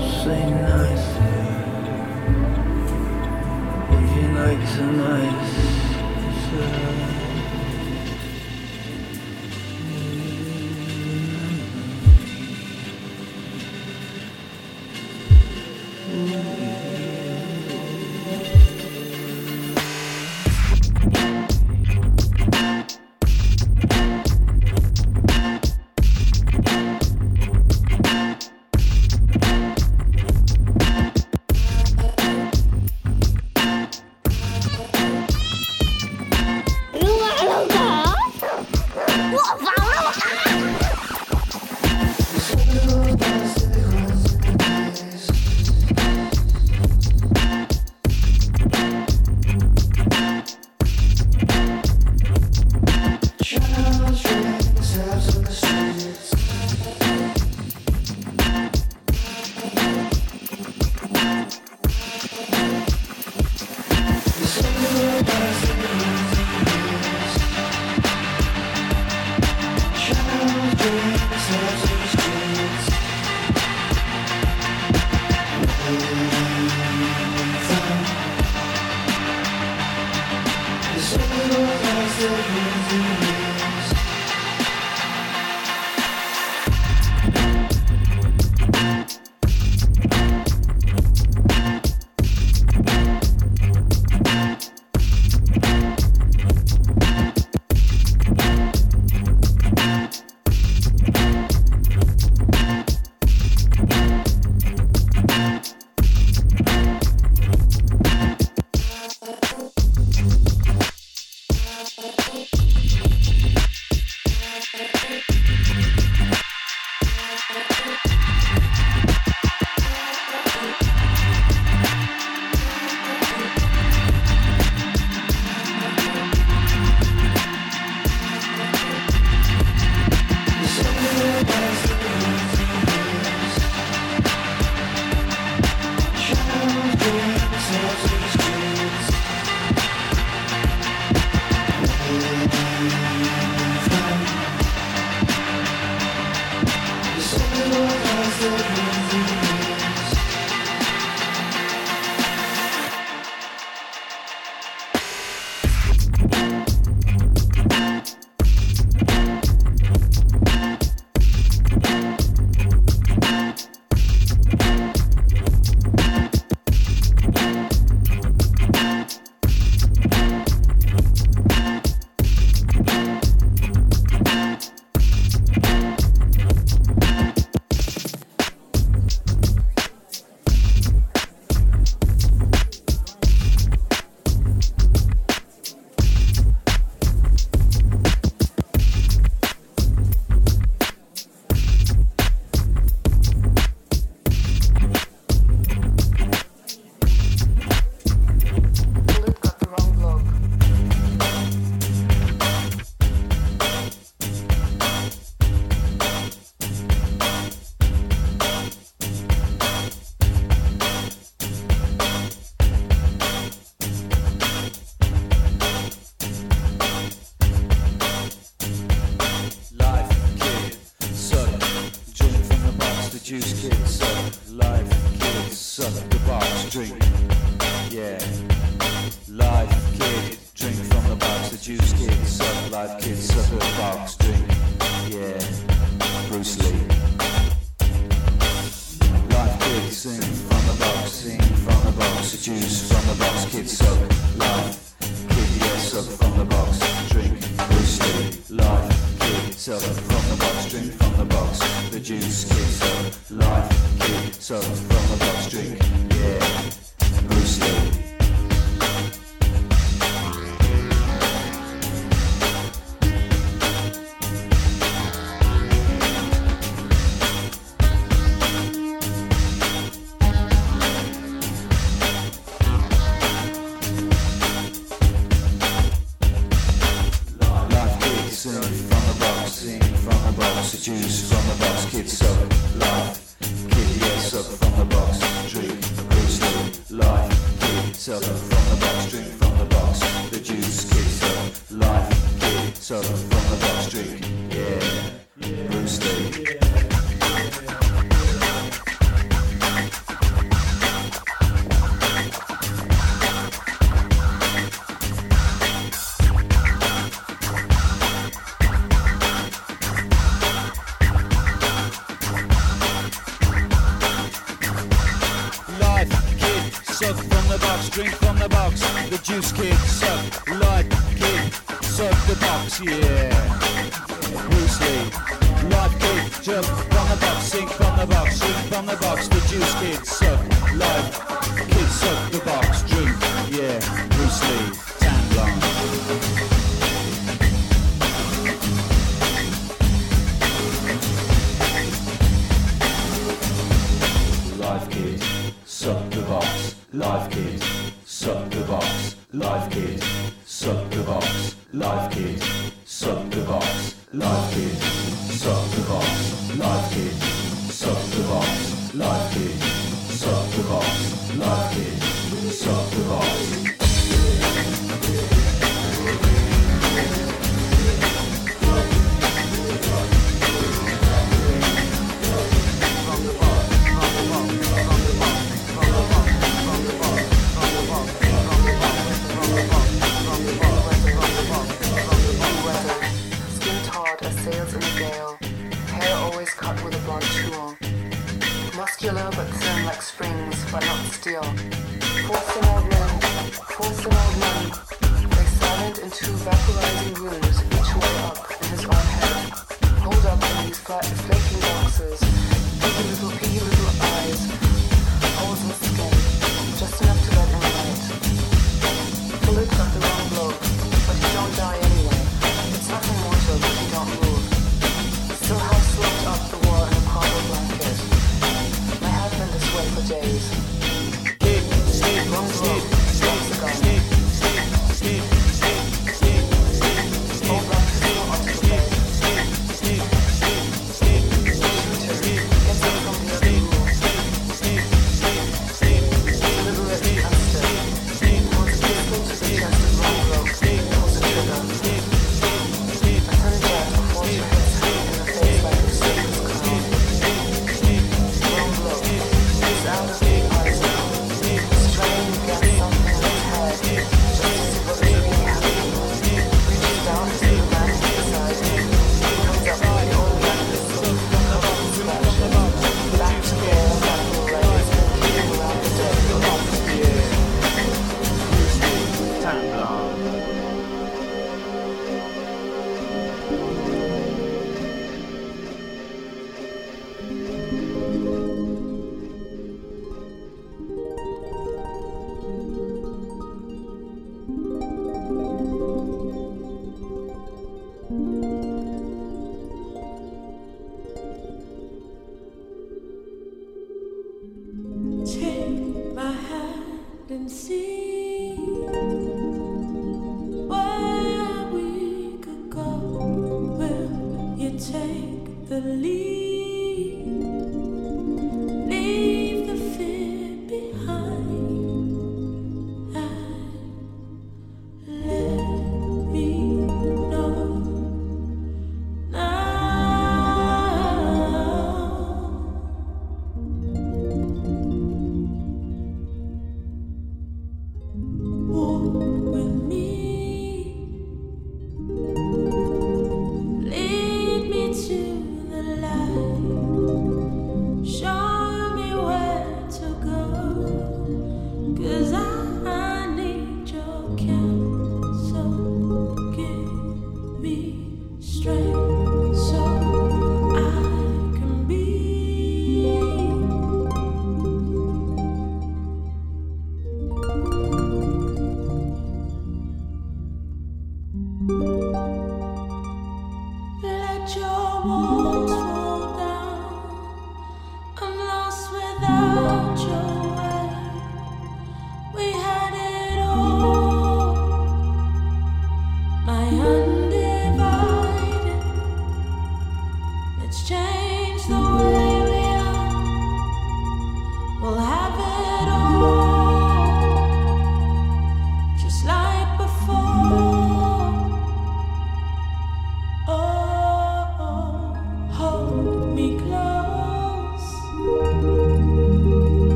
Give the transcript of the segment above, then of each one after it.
say you like some ice?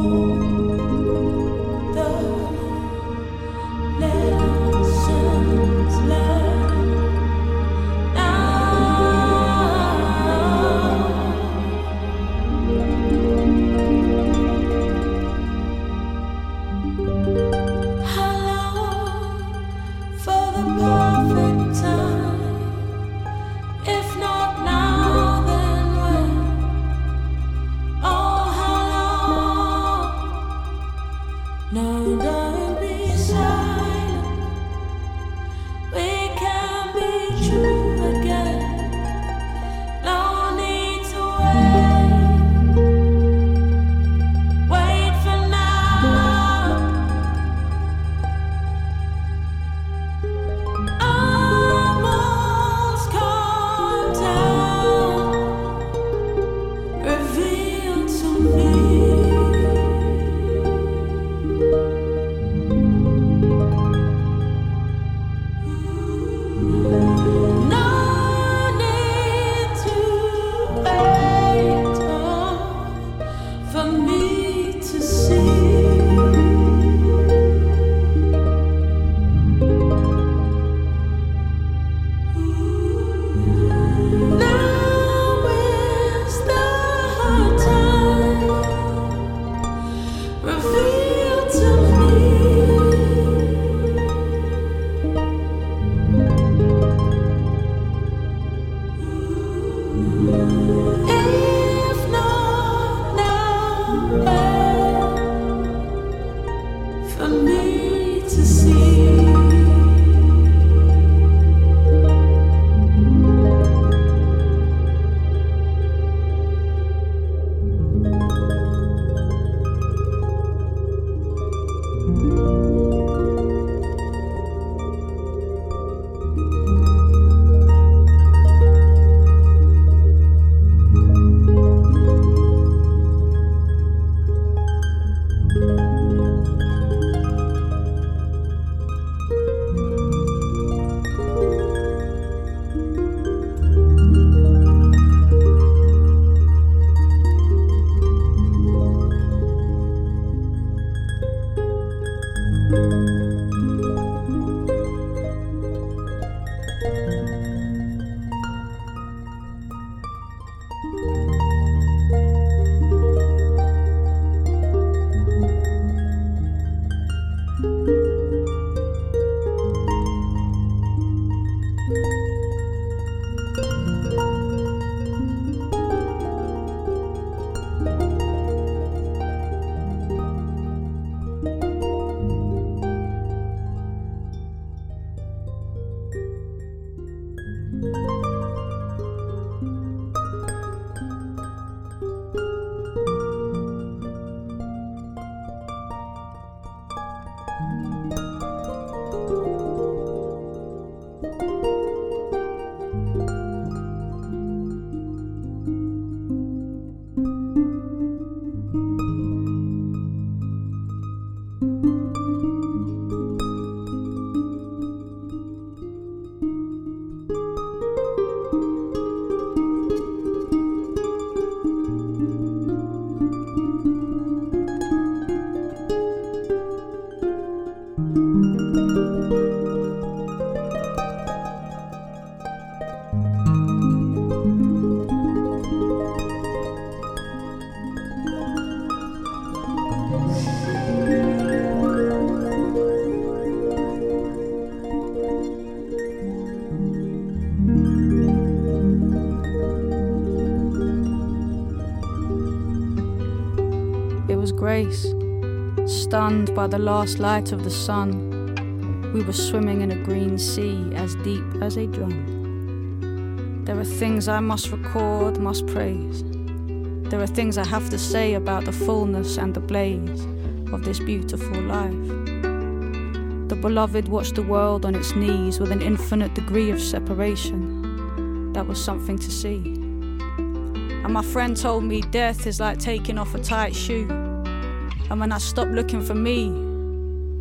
Thank you. Stunned by the last light of the sun. We were swimming in a green sea as deep as a drum. There are things I must record, must praise. There are things I have to say about the fullness and the blaze of this beautiful life. The beloved watched the world on its knees with an infinite degree of separation. That was something to see. And my friend told me death is like taking off a tight shoe. And when I stopped looking for me,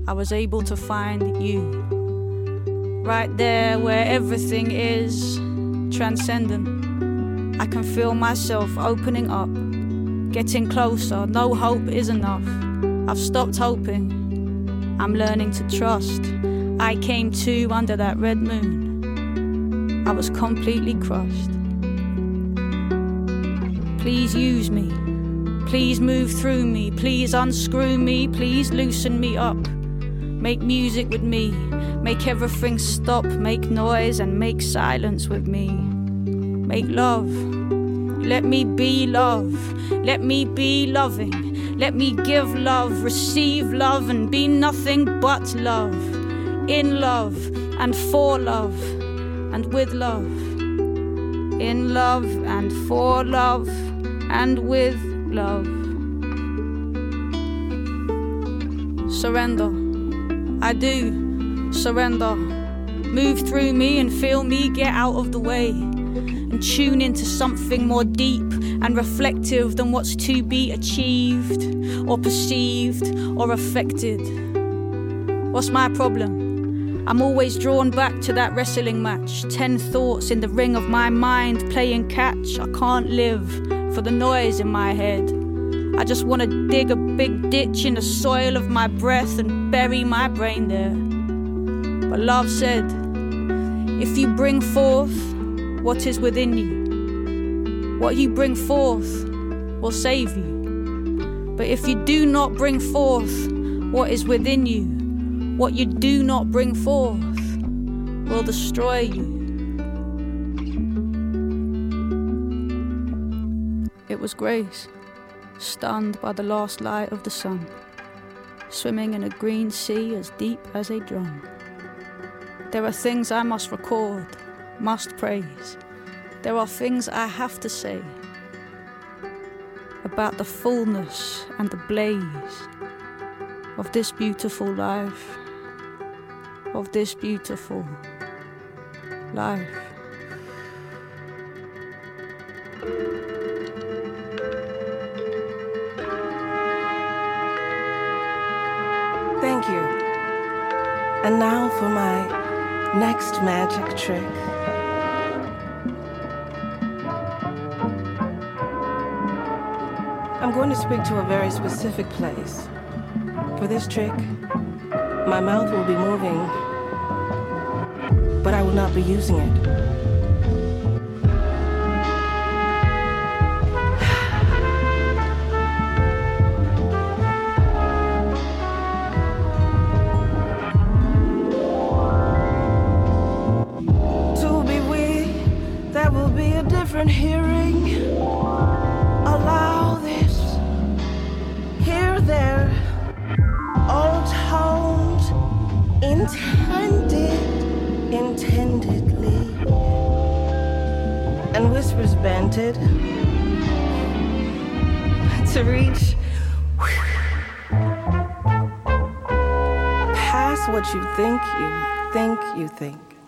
I was able to find you. right there where everything is transcendent. I can feel myself opening up, getting closer. No hope is enough. I've stopped hoping. I'm learning to trust. I came to under that red moon. I was completely crushed. Please use me. Please move through me. Please unscrew me. Please loosen me up. Make music with me. Make everything stop. Make noise and make silence with me. Make love. Let me be love. Let me be loving. Let me give love, receive love, and be nothing but love. In love and for love and with love. In love and for love and with love. Surrender. I do surrender. Move through me and feel me get out of the way and tune into something more deep and reflective than what's to be achieved or perceived or affected. What's my problem? I'm always drawn back to that wrestling match. Ten thoughts in the ring of my mind playing catch. I can't live for the noise in my head. I just want to dig a big ditch in the soil of my breath and bury my brain there. But love said, if you bring forth what is within you, what you bring forth will save you. But if you do not bring forth what is within you, what you do not bring forth will destroy you. It was grace stunned by the last light of the sun, swimming in a green sea as deep as a drum. There are things I must record, must praise. There are things I have to say about the fullness and the blaze of this beautiful life, of this beautiful life. And now for my next magic trick. I'm going to speak to a very specific place. For this trick, my mouth will be moving, but I will not be using it. Banted to reach past what you think you think you think.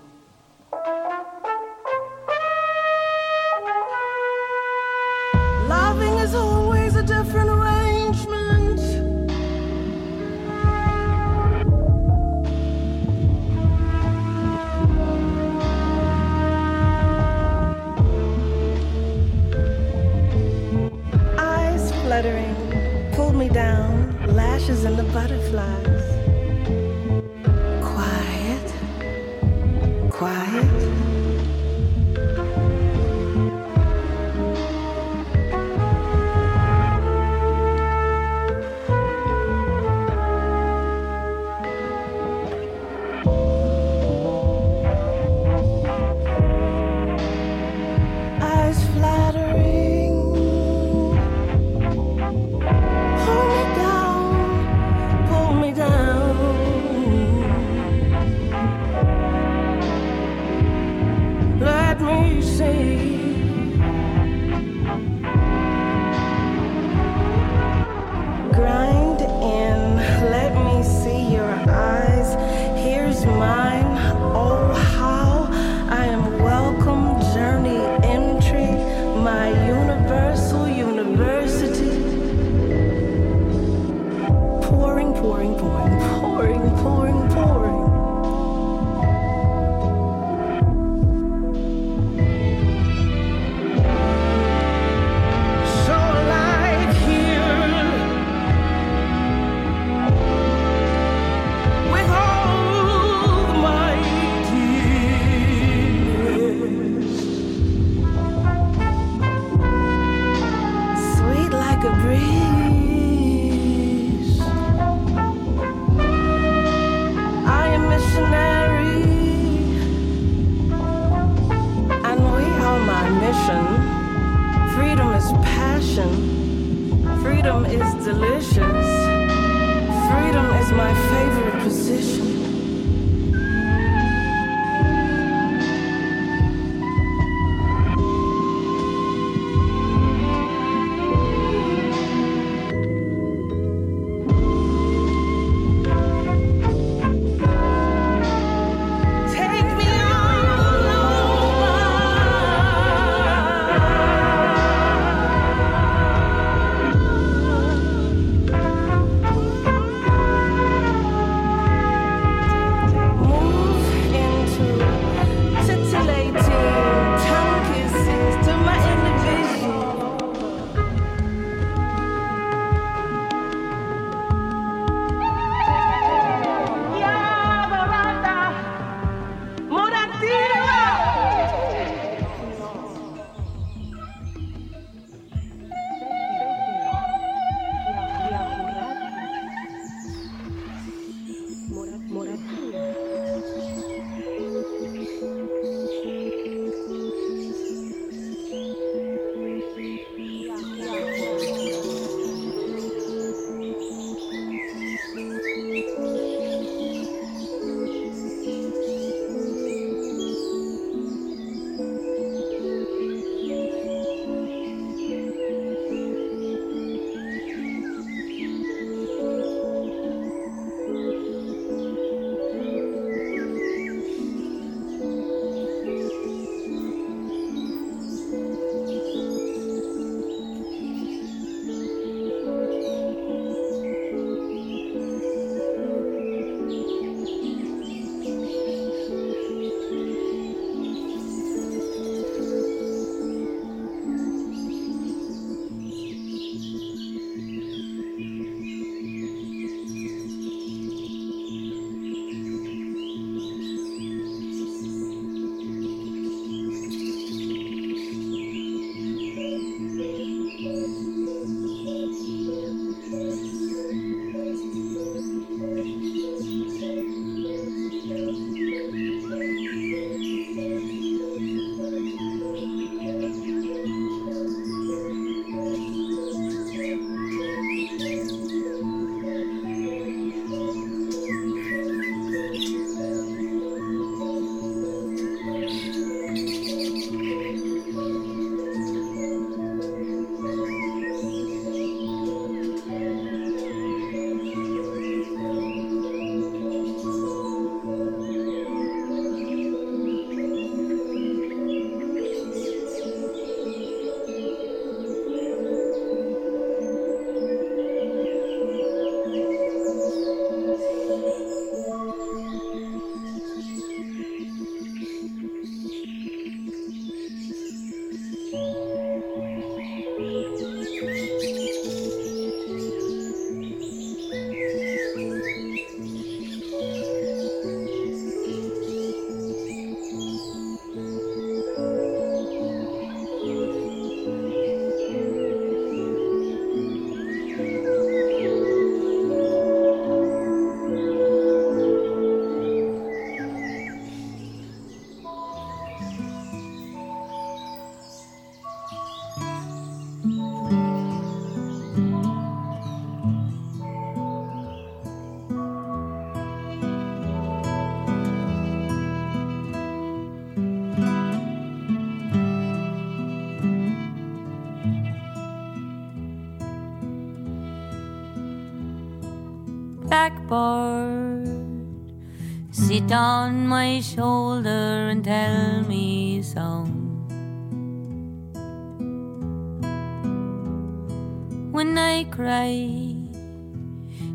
My shoulder and tell me song. When I cry,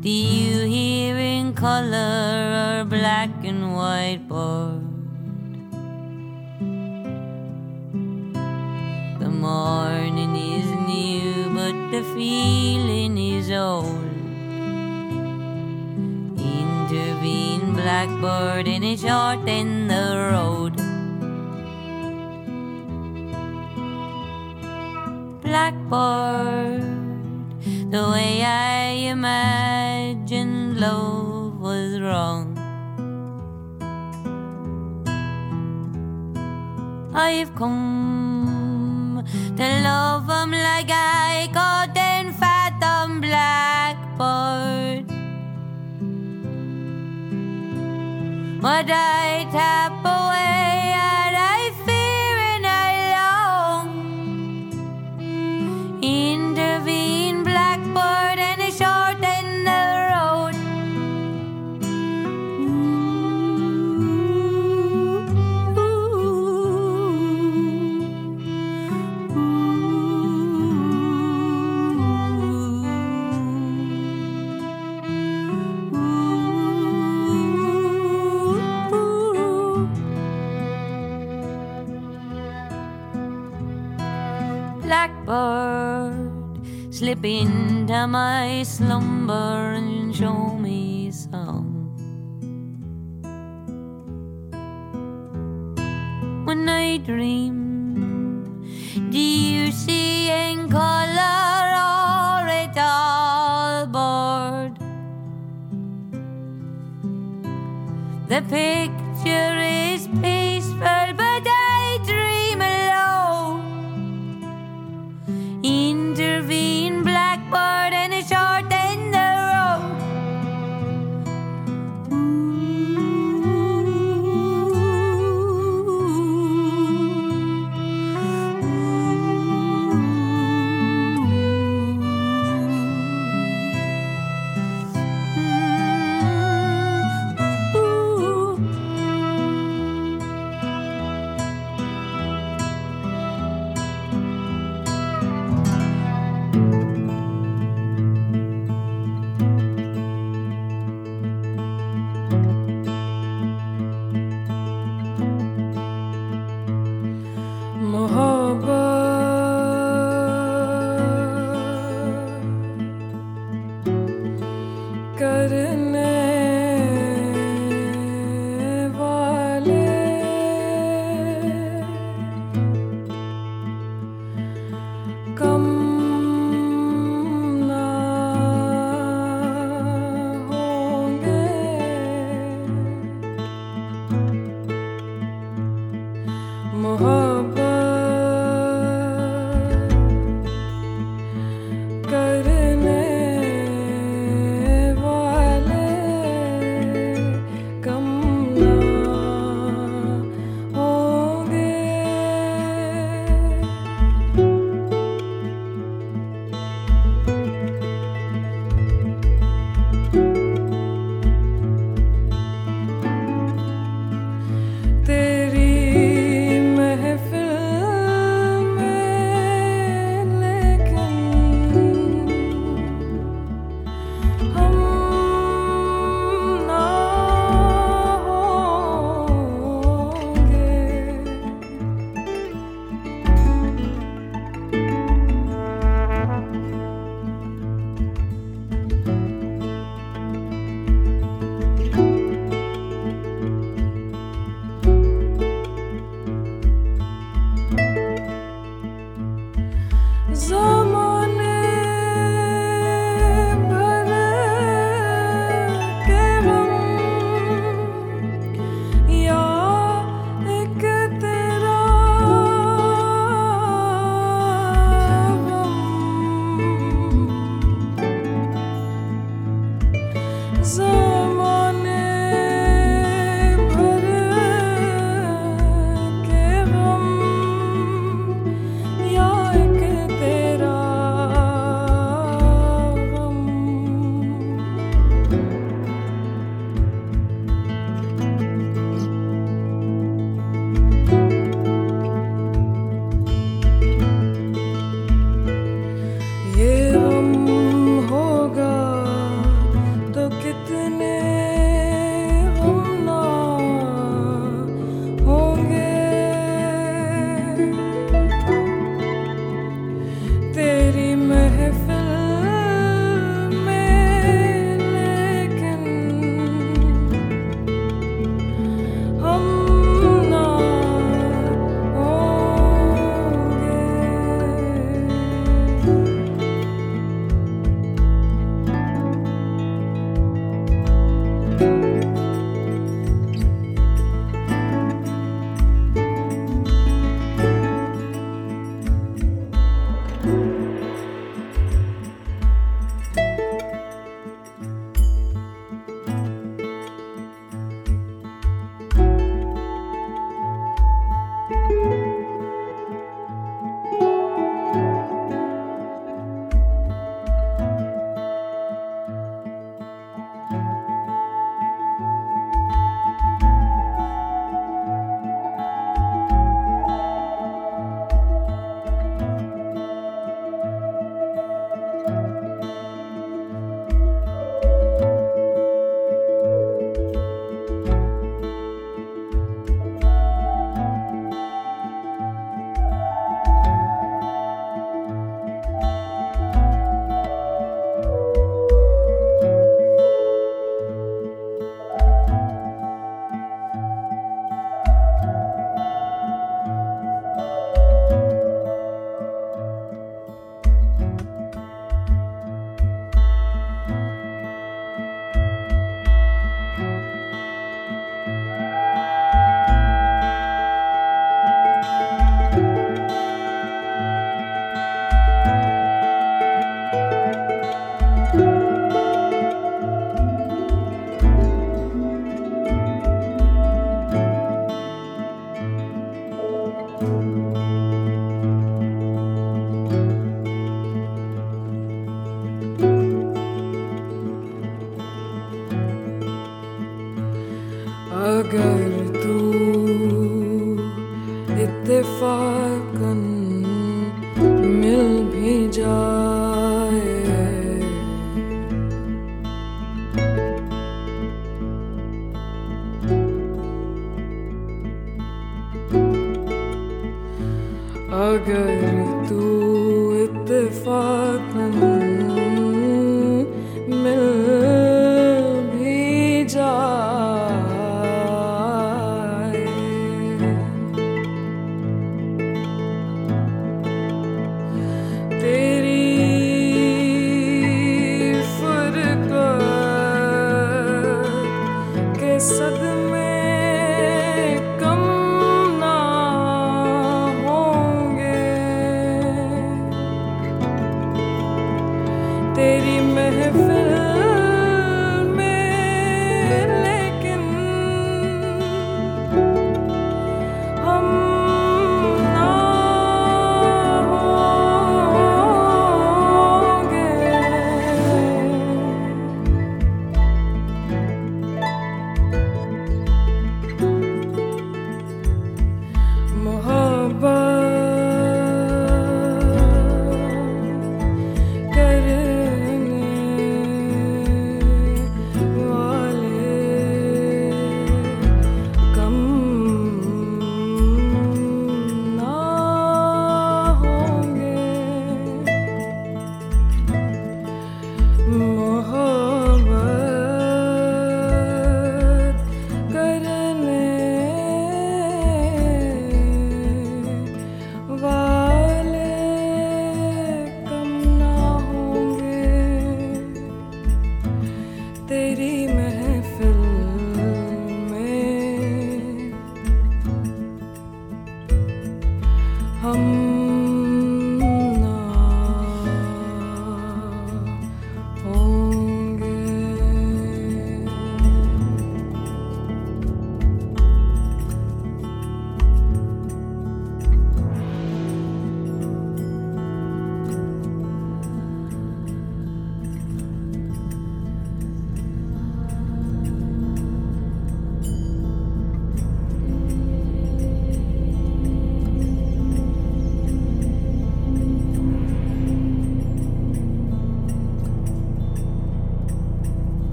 do you hear in color or black and white board? Blackbird in a short in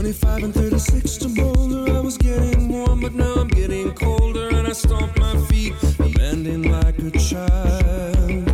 25 and 36 to Boulder. I was getting warm, but now I'm getting colder. And I stomp my feet, abandoned like a child.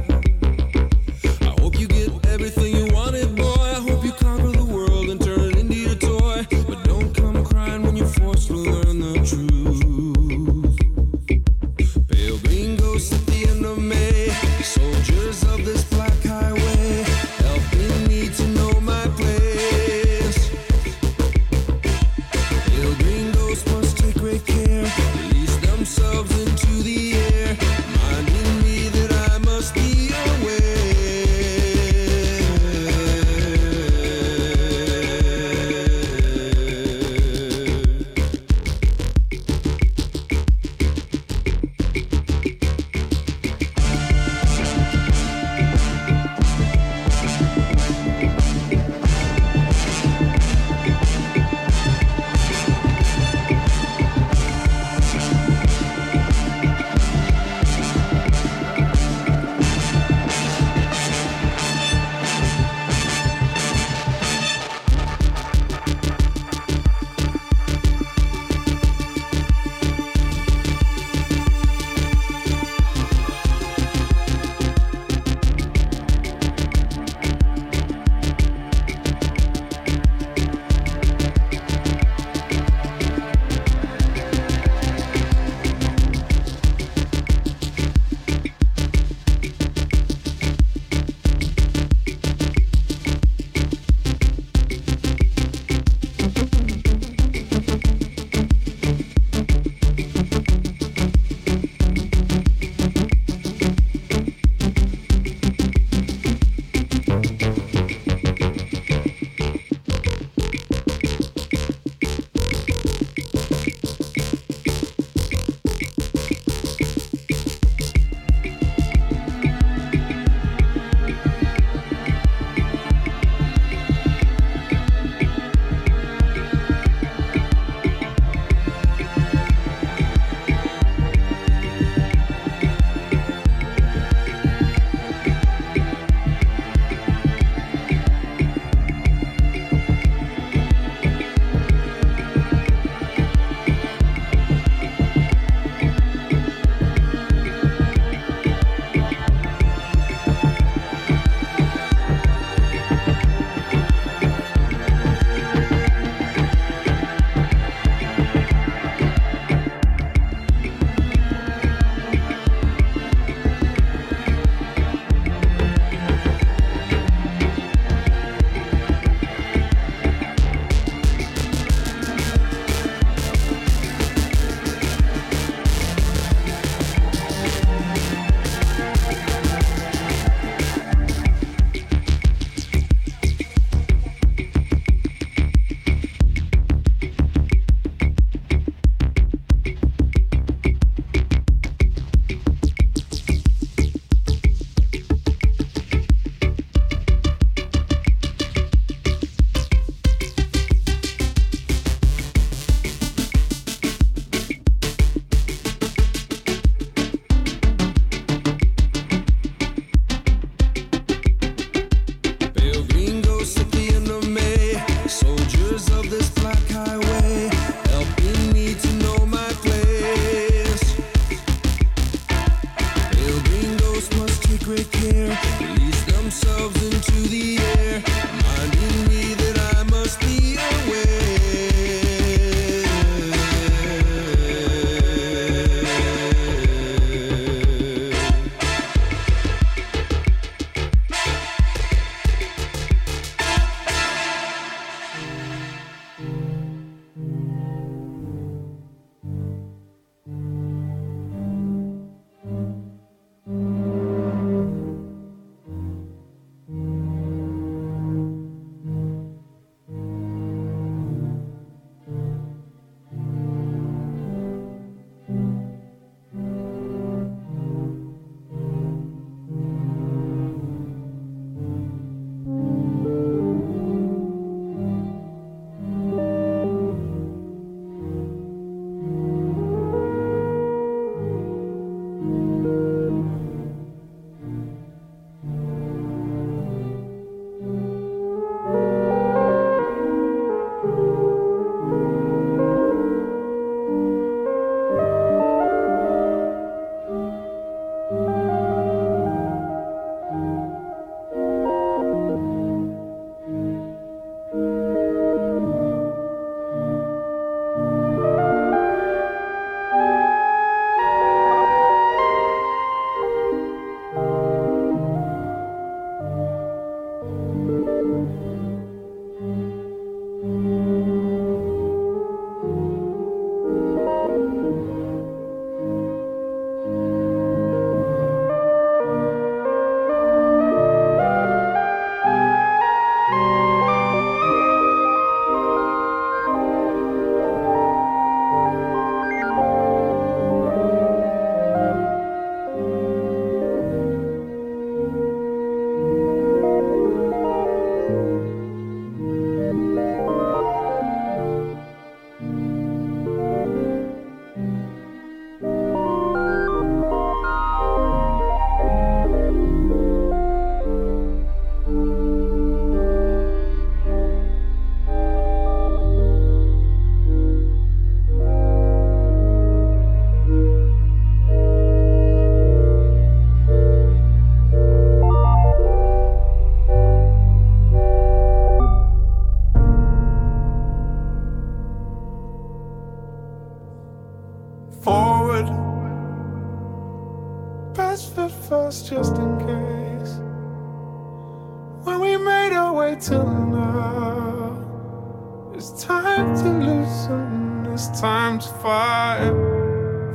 just fight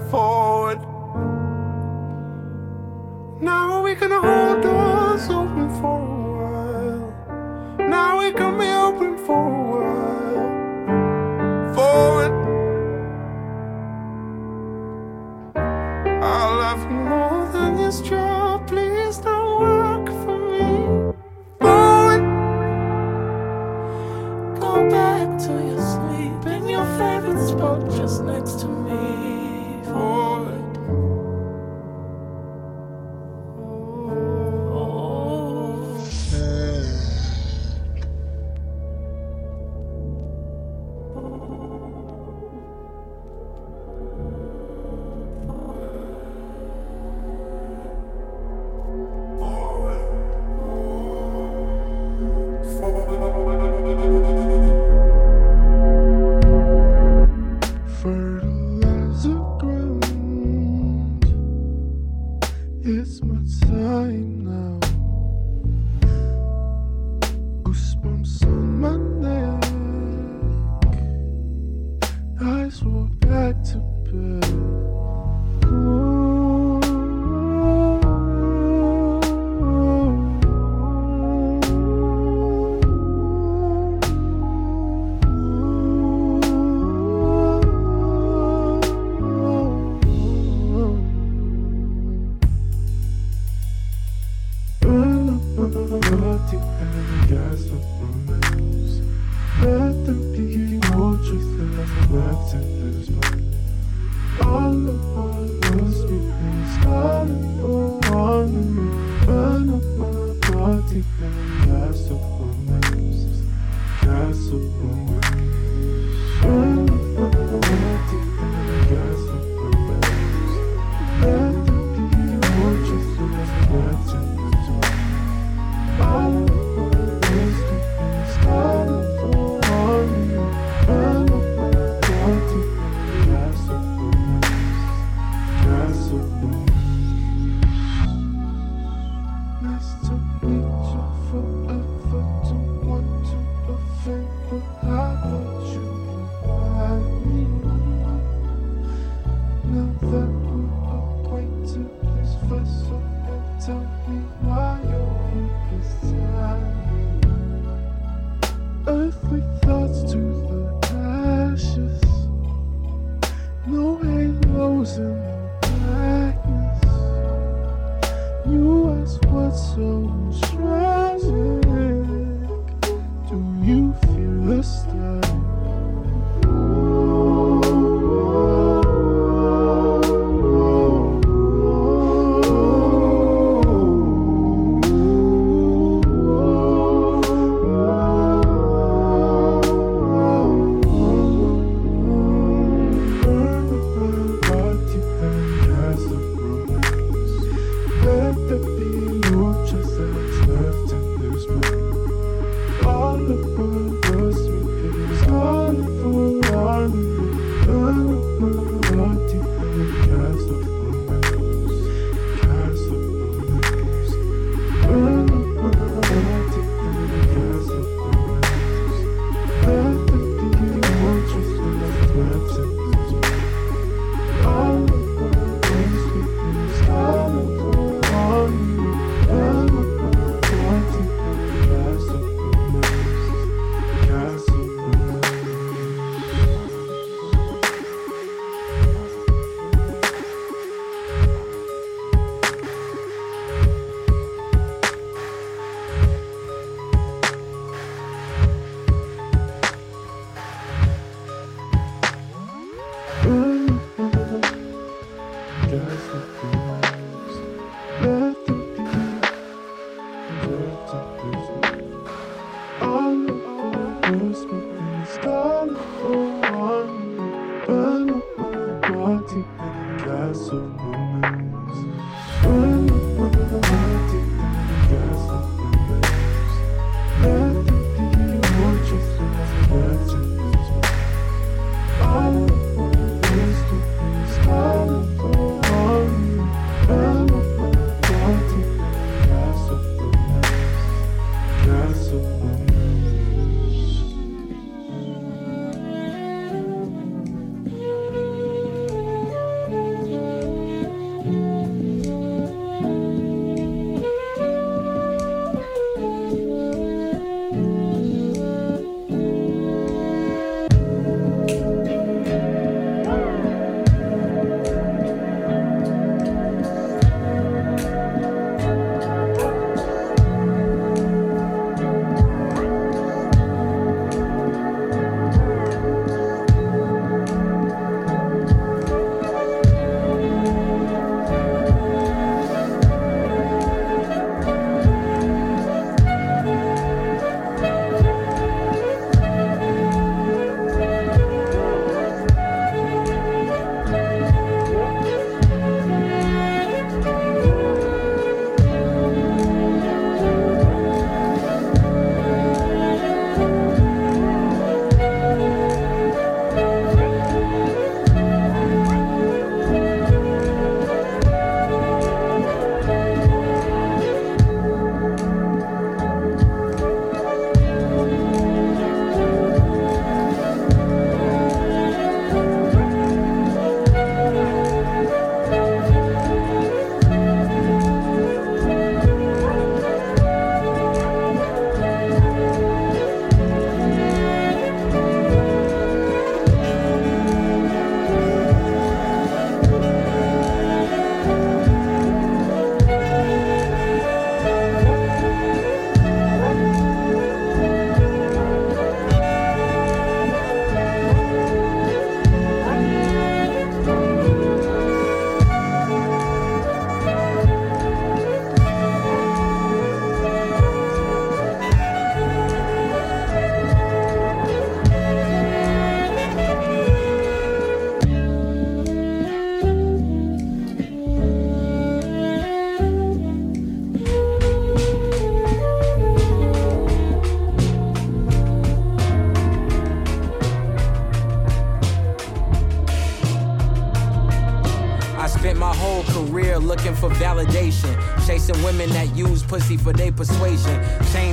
forward. Now we can hold doors open for a while. Now we can make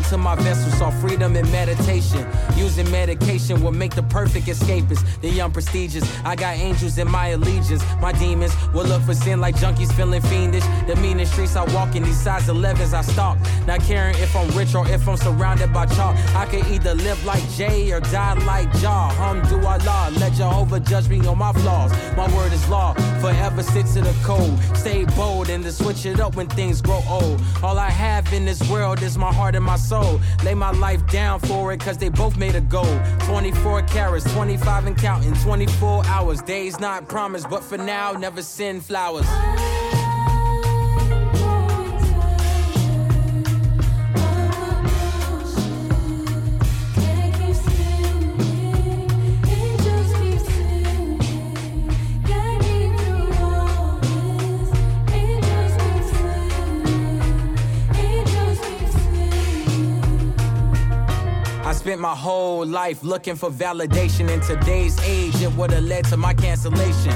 To my vessel, saw freedom in meditation. Using medication will make the perfect escapist. The young prestigious, I got angels in my allegiance. My demons will look for sin like junkies feeling fiendish. The meanest streets I walk in, these size 11s I stalk. Not caring if I'm rich or if I'm surrounded by chalk. I can either live like Jay or die like Jah. Hum do Allah, let Jehovah judge me on my flaws. My word is law, forever stick to the code. Stay bold and to switch it up when things grow old. All I have in this world is my heart and my soul. Lay my life down for it, cause they both made a goal. 24 carats, 25 and counting, 24 hours. Days not promised, but for now, never send flowers. Spent my whole life looking for validation. In today's age, it would have led to my cancellation.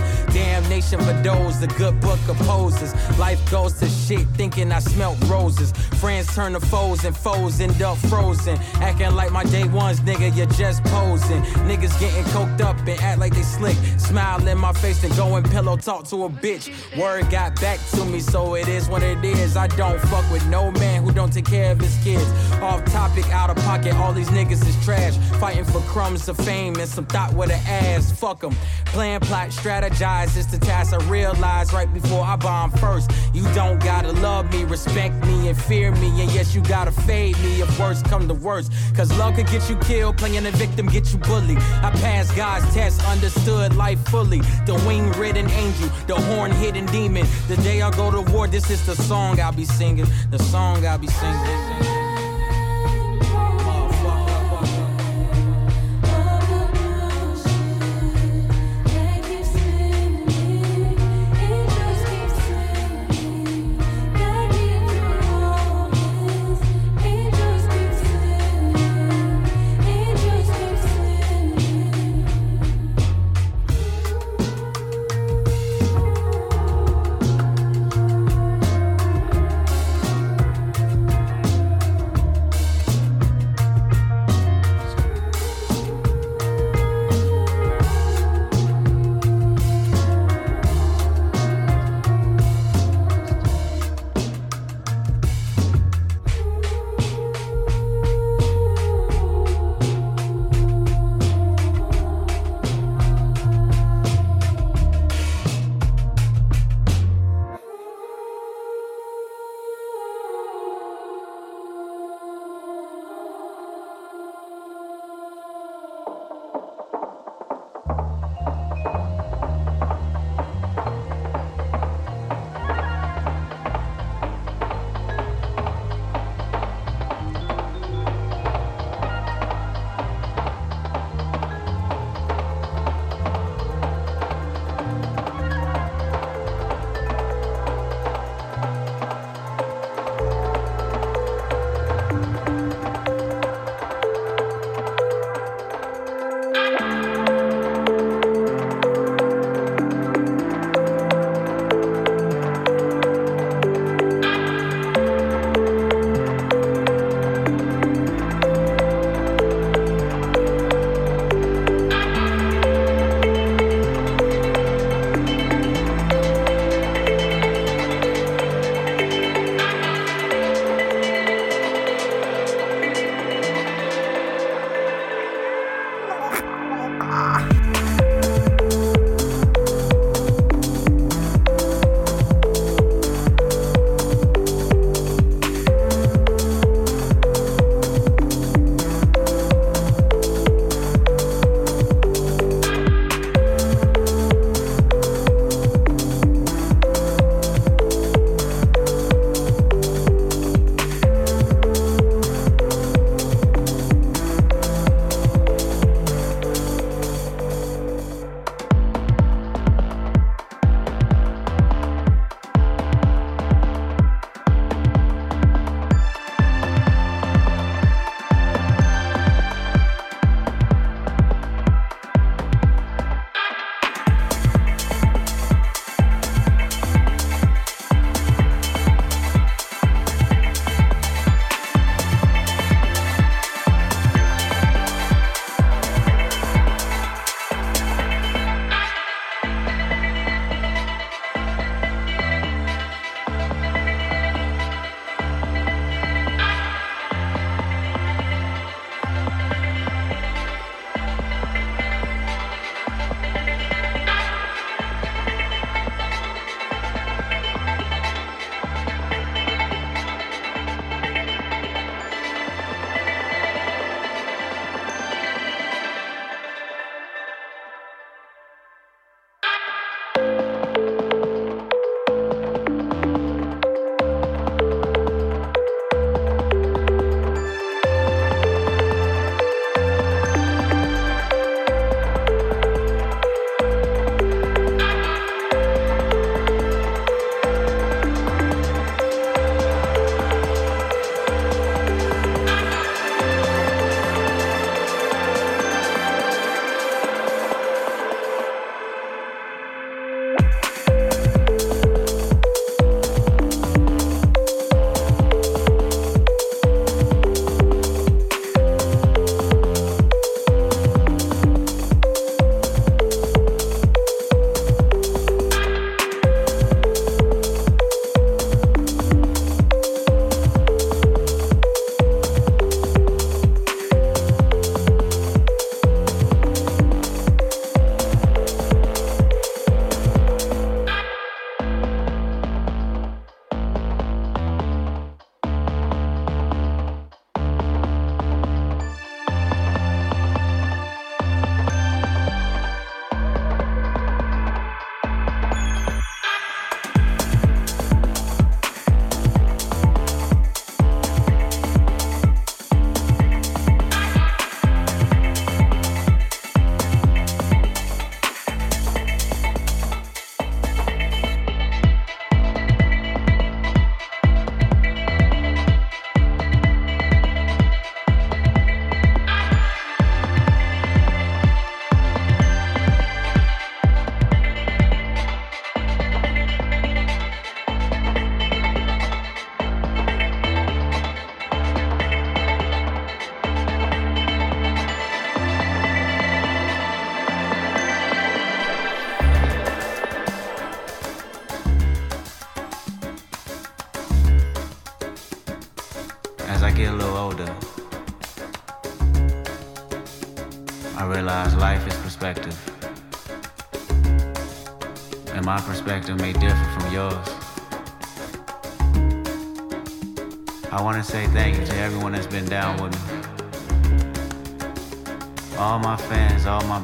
For those, the good book of poses. Life goes to shit, thinking I smelt roses. Friends turn to foes, and foes end up frozen. Acting like my day ones, nigga, you're just posing. Niggas getting coked up and act like they slick. Smile in my face and go and pillow talk to a bitch. Word got back to me, so it is what it is. I don't fuck with no man who don't take care of his kids. Off topic, out of pocket, all these niggas is trash. Fighting for crumbs of fame and some thought with an ass. Fuck them. Plan, plot, strategize is the I realize right before I bomb first. You don't gotta love me, respect me, and fear me. And yes, you gotta fade me if worse come to worse. Cause love could get you killed, playing a victim get you bullied. I passed God's test, understood life fully. The wing ridden angel, the horn hidden demon. The day I go to war, this is the song I'll be singing. The song I'll be singing.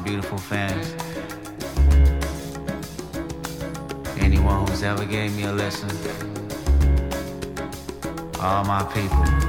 Beautiful fans. Anyone who's ever gave me a listen. All my people.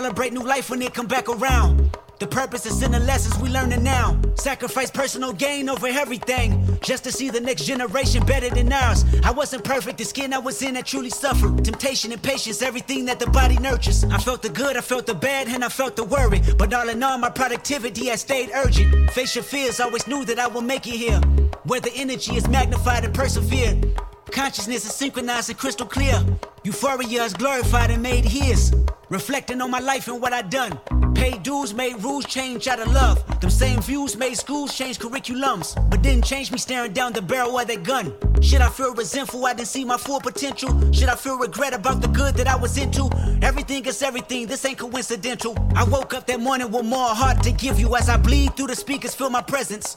Celebrate new life when it come back around. The purpose is in the lessons we learning now. Sacrifice personal gain over everything. Just to see the next generation better than ours. I wasn't perfect, the skin I was in, I truly suffered. Temptation and patience, everything that the body nurtures. I felt the good, I felt the bad, and I felt the worry. But all in all, my productivity has stayed urgent. Face your fears, always knew that I will make it here. Where the energy is magnified and persevered. Consciousness is synchronized and crystal clear. Euphoria is glorified and made his. Reflecting on my life and what I done. Paid dues made rules change out of love. Them same views made schools change curriculums. But didn't change me staring down the barrel of that gun. Should I feel resentful I didn't see my full potential? Should I feel regret about the good that I was into? Everything is everything, this ain't coincidental. I woke up that morning with more heart to give you as I bleed through the speakers, feel my presence.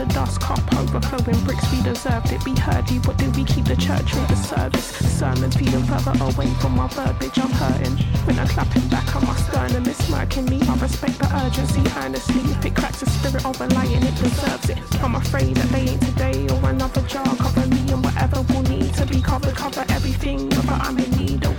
The dust cup overflowing bricks. We deserved it. We heard you, but did we keep the church with the service? Sermons feeling further away from my verbiage. I'm hurting. When I'm clapping back, I must earn and it's smirking me. I respect the urgency earnestly. If it cracks the spirit of a lion, it deserves it. I'm afraid that they ain't today or another jar. Cover me and whatever will need to be covered. Cover everything, but I'm in need.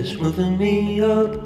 Is moving me up.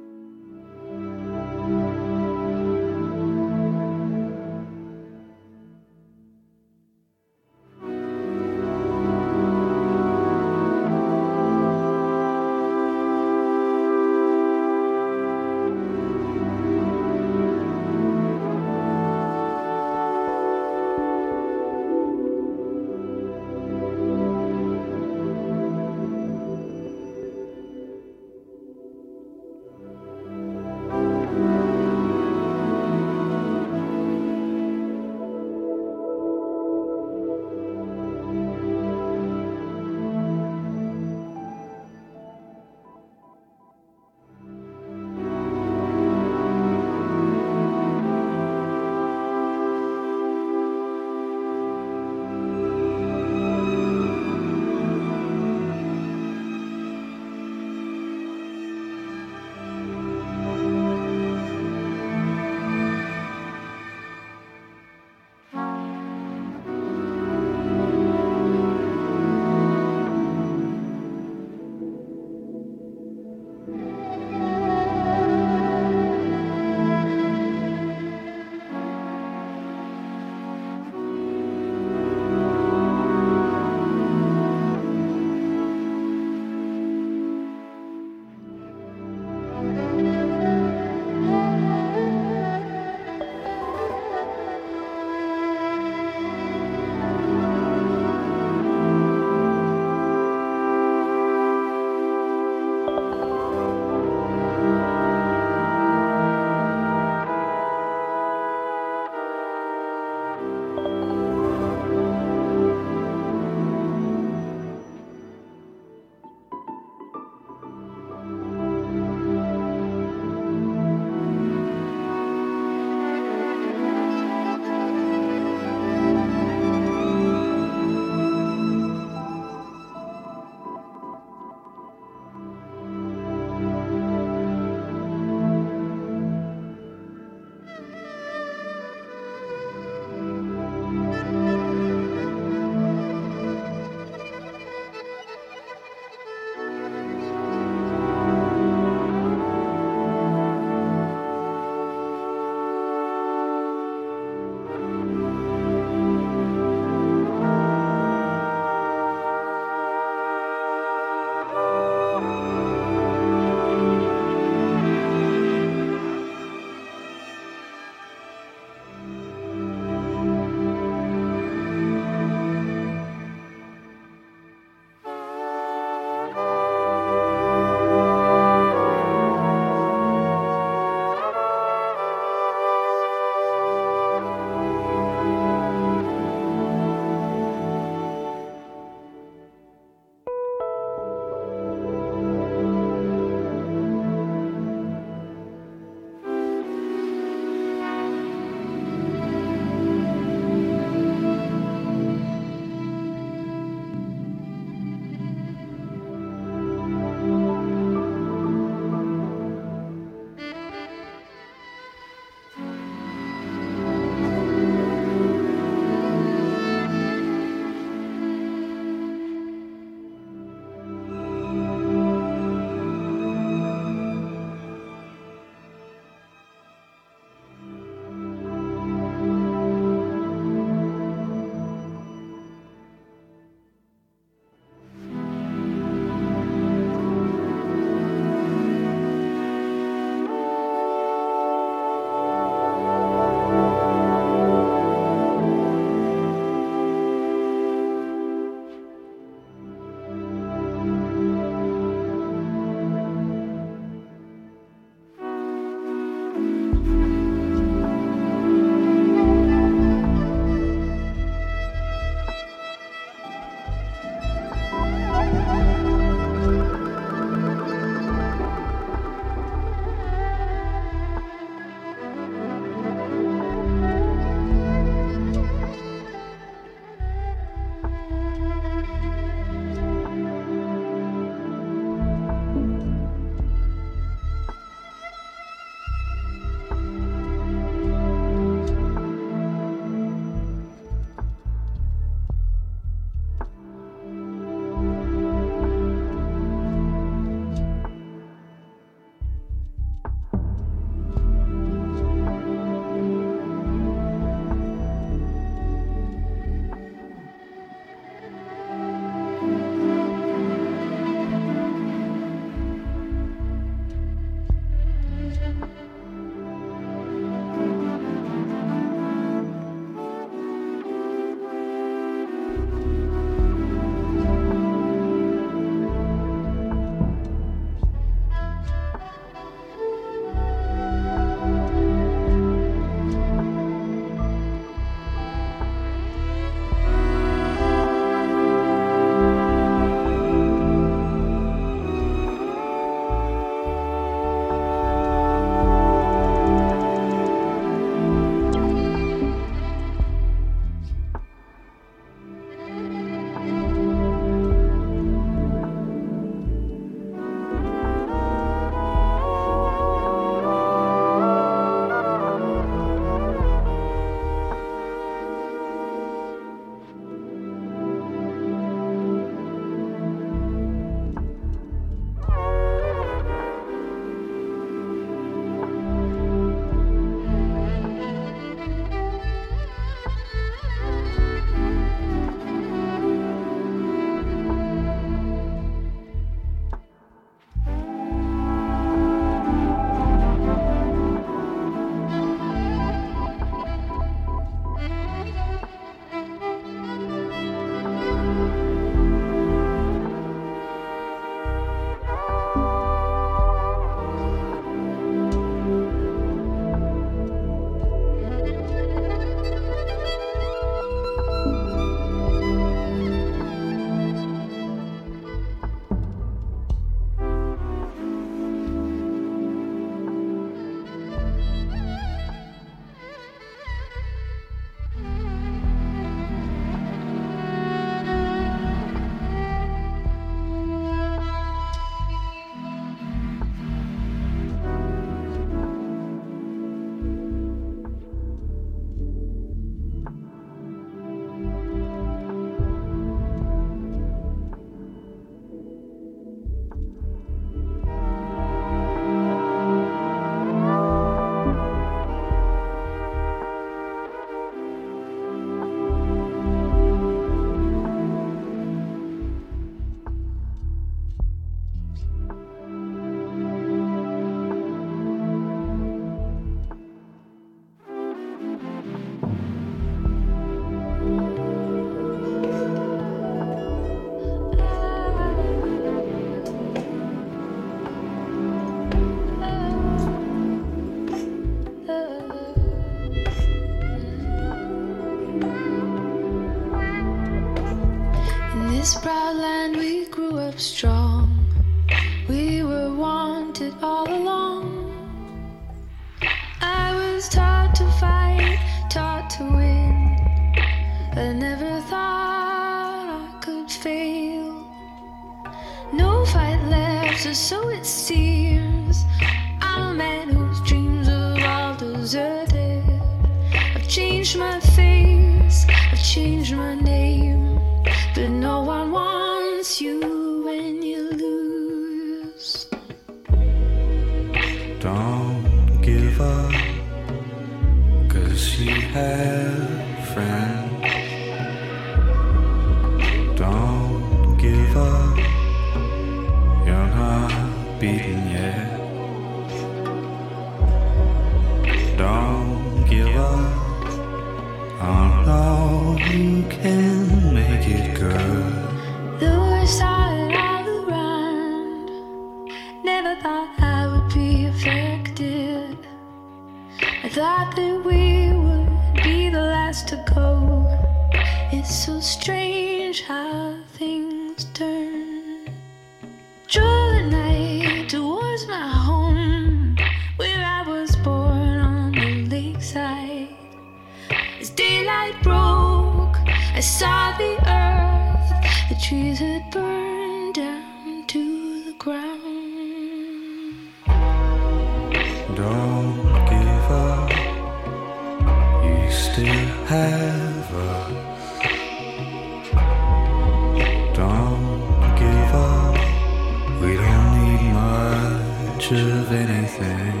much of anything.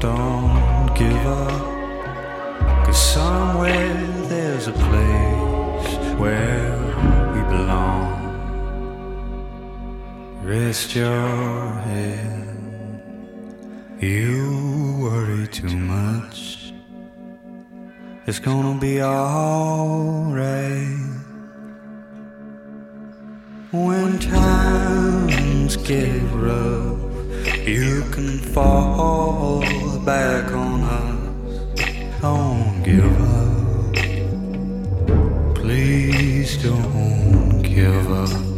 Don't give up, cause somewhere there's a place where we belong. Rest your head, you worry too much. It's gonna be alright when time Things get rough, you can fall back on us. Don't give up. Please don't give up.